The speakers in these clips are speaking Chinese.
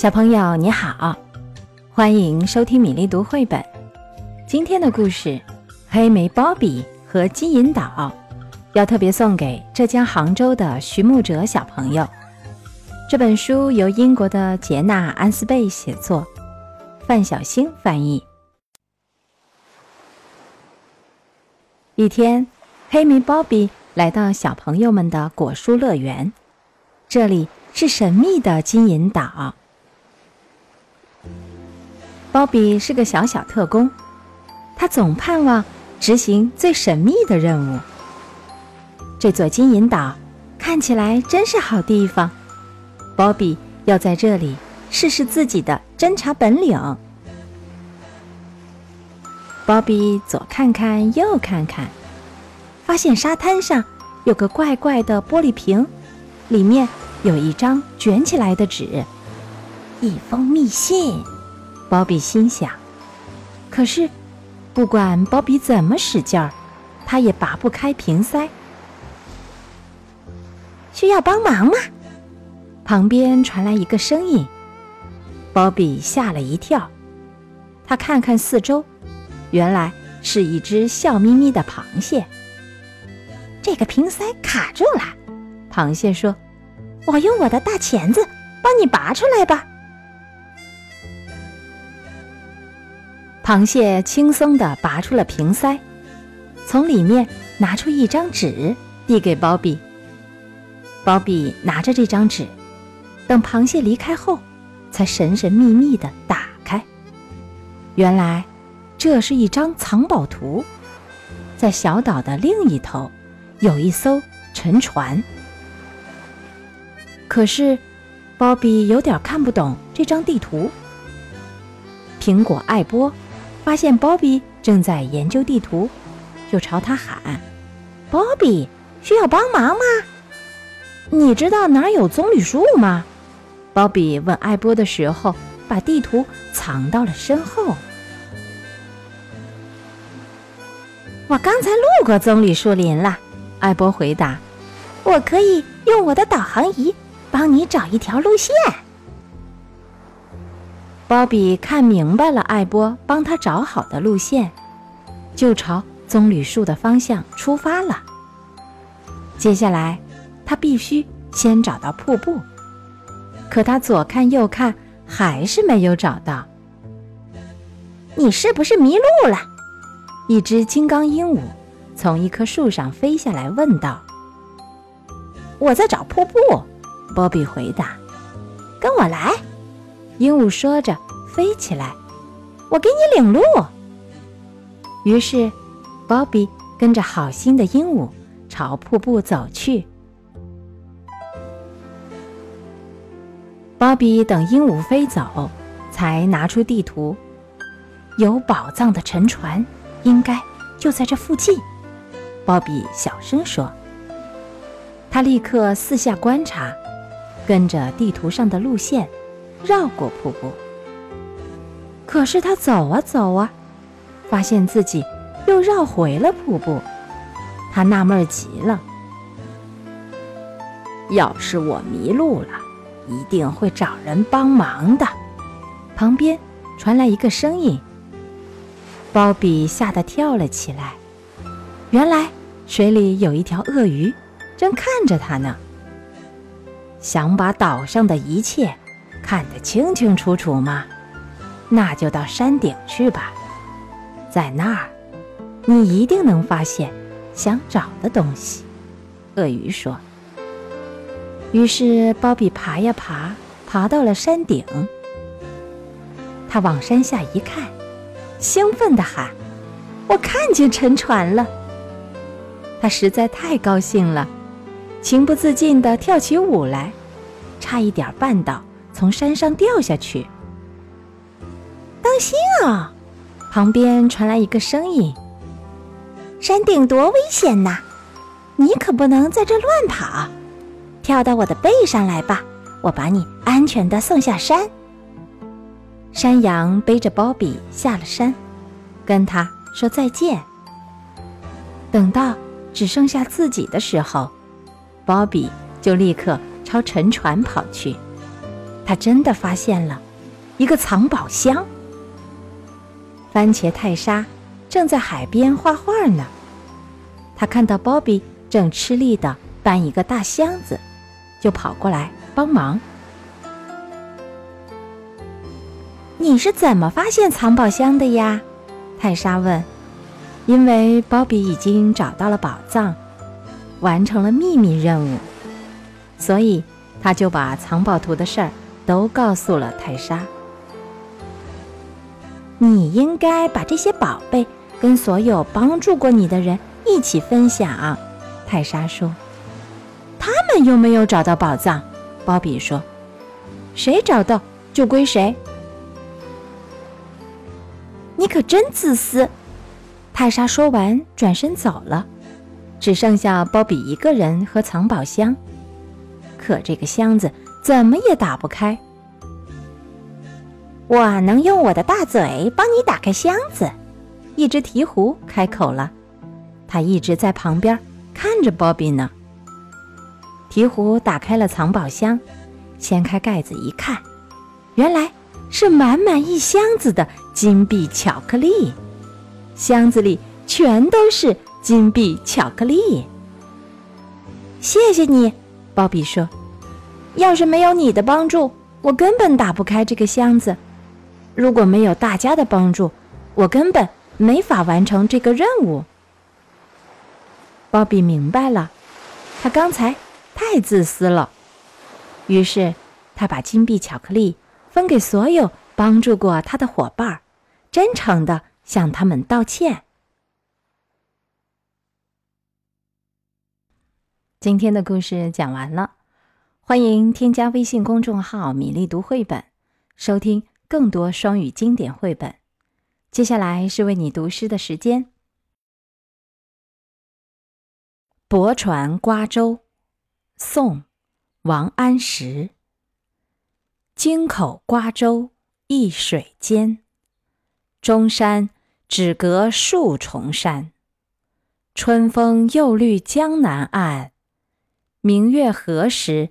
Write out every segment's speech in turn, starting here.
小朋友你好，欢迎收听米粒读绘本。今天的故事《黑莓鲍比和金银岛》，要特别送给浙江杭州的徐慕哲小朋友。这本书由英国的杰纳·安斯贝写作，范小星翻译。一天，黑莓鲍比来到小朋友们的果蔬乐园，这里是神秘的金银岛。鲍比是个小小特工，他总盼望执行最神秘的任务。这座金银岛看起来真是好地方，鲍比要在这里试试自己的侦察本领。鲍比左看看，右看看，发现沙滩上有个怪怪的玻璃瓶，里面有一张卷起来的纸，一封密信。鲍比心想，可是，不管鲍比怎么使劲儿，他也拔不开瓶塞。需要帮忙吗？旁边传来一个声音。鲍比吓了一跳，他看看四周，原来是一只笑眯眯的螃蟹。这个瓶塞卡住了，螃蟹说：“我用我的大钳子帮你拔出来吧。”螃蟹轻松地拔出了瓶塞，从里面拿出一张纸，递给鲍比。鲍比拿着这张纸，等螃蟹离开后，才神神秘秘地打开。原来，这是一张藏宝图，在小岛的另一头，有一艘沉船。可是，鲍比有点看不懂这张地图。苹果爱波。发现鲍比正在研究地图，就朝他喊：“鲍比，需要帮忙吗？你知道哪有棕榈树吗？”鲍比问艾波的时候，把地图藏到了身后。我刚才路过棕榈树林了，艾波回答：“我可以用我的导航仪帮你找一条路线。”鲍比看明白了艾波帮他找好的路线，就朝棕榈树的方向出发了。接下来，他必须先找到瀑布，可他左看右看，还是没有找到。你是不是迷路了？一只金刚鹦鹉从一棵树上飞下来问道。“我在找瀑布。”鲍比回答，“跟我来。”鹦鹉说着，飞起来。我给你领路。于是，鲍比跟着好心的鹦鹉朝瀑布走去。鲍比等鹦鹉飞走，才拿出地图。有宝藏的沉船，应该就在这附近。鲍比小声说。他立刻四下观察，跟着地图上的路线。绕过瀑布，可是他走啊走啊，发现自己又绕回了瀑布。他纳闷极了。要是我迷路了，一定会找人帮忙的。旁边传来一个声音。鲍比吓得跳了起来。原来水里有一条鳄鱼，正看着他呢。想把岛上的一切。看得清清楚楚吗？那就到山顶去吧，在那儿，你一定能发现想找的东西。鳄鱼说。于是鲍比爬呀爬，爬到了山顶。他往山下一看，兴奋地喊：“我看见沉船了！”他实在太高兴了，情不自禁地跳起舞来，差一点绊倒。从山上掉下去，当心啊！旁边传来一个声音：“山顶多危险呐，你可不能在这乱跑，跳到我的背上来吧，我把你安全的送下山。”山羊背着鲍比下了山，跟他说再见。等到只剩下自己的时候，鲍比就立刻朝沉船跑去。他真的发现了一个藏宝箱。番茄泰莎正在海边画画呢，他看到鲍比正吃力地搬一个大箱子，就跑过来帮忙。你是怎么发现藏宝箱的呀？泰莎问。因为鲍比已经找到了宝藏，完成了秘密任务，所以他就把藏宝图的事儿都告诉了泰莎。你应该把这些宝贝跟所有帮助过你的人一起分享，泰莎说。他们又没有找到宝藏，鲍比说。谁找到就归谁。你可真自私。泰莎说完，转身走了，只剩下鲍比一个人和藏宝箱。可这个箱子怎么也打不开。我能用我的大嘴帮你打开箱子。一只鹈鹕开口了，它一直在旁边看着鲍比呢。鹈鹕打开了藏宝箱，掀开盖子一看，原来是满满一箱子的金币巧克力。箱子里全都是金币巧克力。谢谢你，鲍比说：“要是没有你的帮助，我根本打不开这个箱子。如果没有大家的帮助，我根本没法完成这个任务。”鲍比明白了，他刚才太自私了。于是，他把金币巧克力分给所有帮助过他的伙伴，真诚的。向他们道歉。今天的故事讲完了，欢迎添加微信公众号“米粒读绘本”，收听更多双语经典绘本。接下来是为你读诗的时间，《泊船瓜洲》，宋·王安石。京口瓜洲一水间，中山。只隔数重山，春风又绿江南岸，明月何时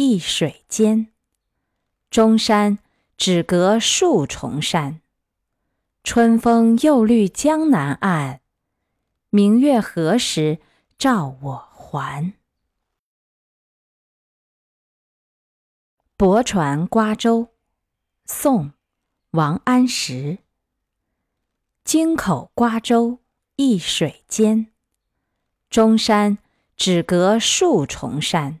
一水间，中山只隔数重山。春风又绿江南岸，明月何时照我还？泊船瓜洲，宋·王安石。京口瓜洲一水间，中山只隔数重山。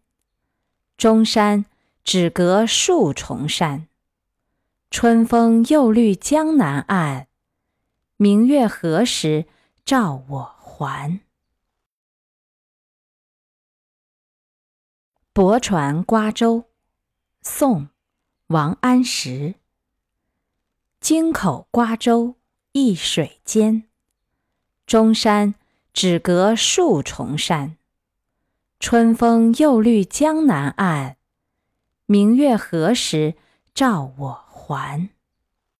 中山只隔数重山。春风又绿江南岸，明月何时照我还？泊船瓜洲，宋·王安石。京口瓜洲一水间，中山只隔数重山。春风又绿江南岸，明月何时照我还？